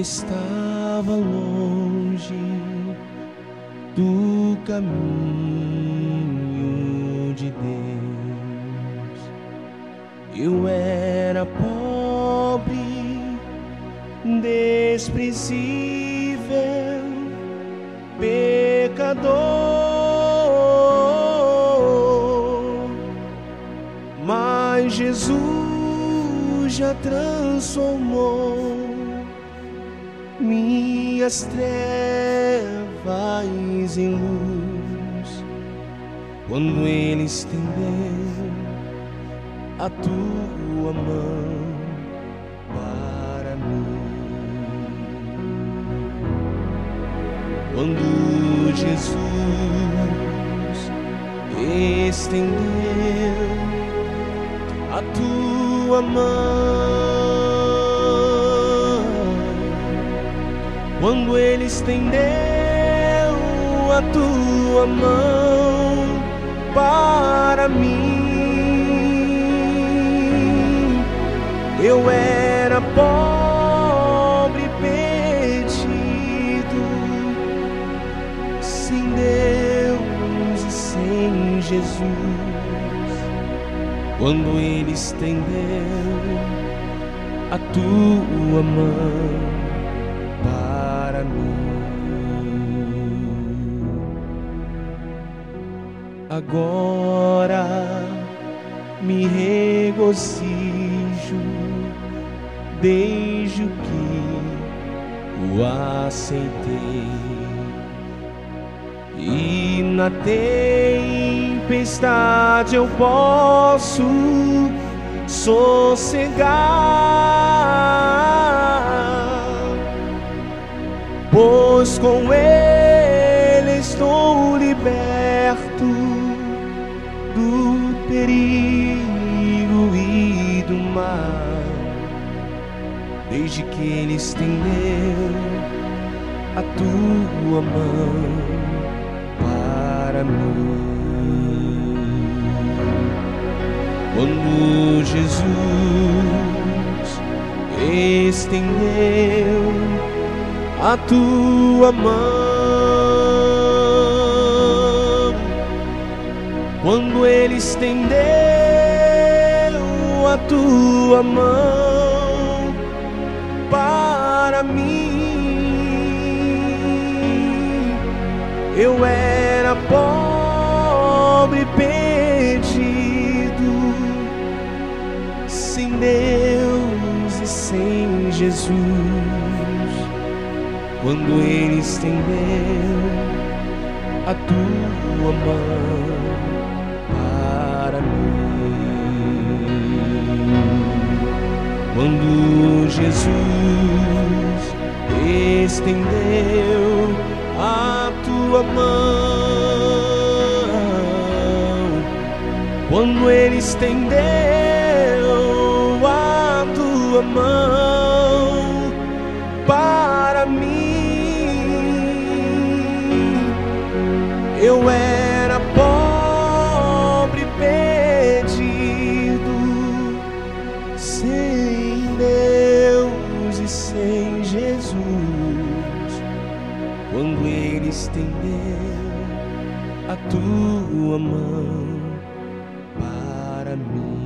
estava longe do caminho de Deus. Eu era pobre, desprezível, pecador, mas Jesus já transformou minhas trevas em luz quando Ele estendeu a tua mão para mim. Quando Jesus estendeu a tua mão quando Ele estendeu a tua mão para mim. Eu era pobre, perdido, sem Deus e sem Jesus. Quando Ele estendeu a tua mão. Agora me regozijo desde que o aceitei. E na tempestade eu posso sossegar pois com Ele estou liberto do perigo e do mal, desde que Ele estendeu a tua mão para mim. Quando Jesus estendeu a tua mão. Quando Ele estendeu a tua mão para mim, eu era pobre, perdido, sem Deus e sem Jesus quando Ele estendeu a tua mão para mim. Quando Jesus estendeu a tua mão, quando Ele estendeu a tua mão Quando Ele estendeu a tua mão para mim.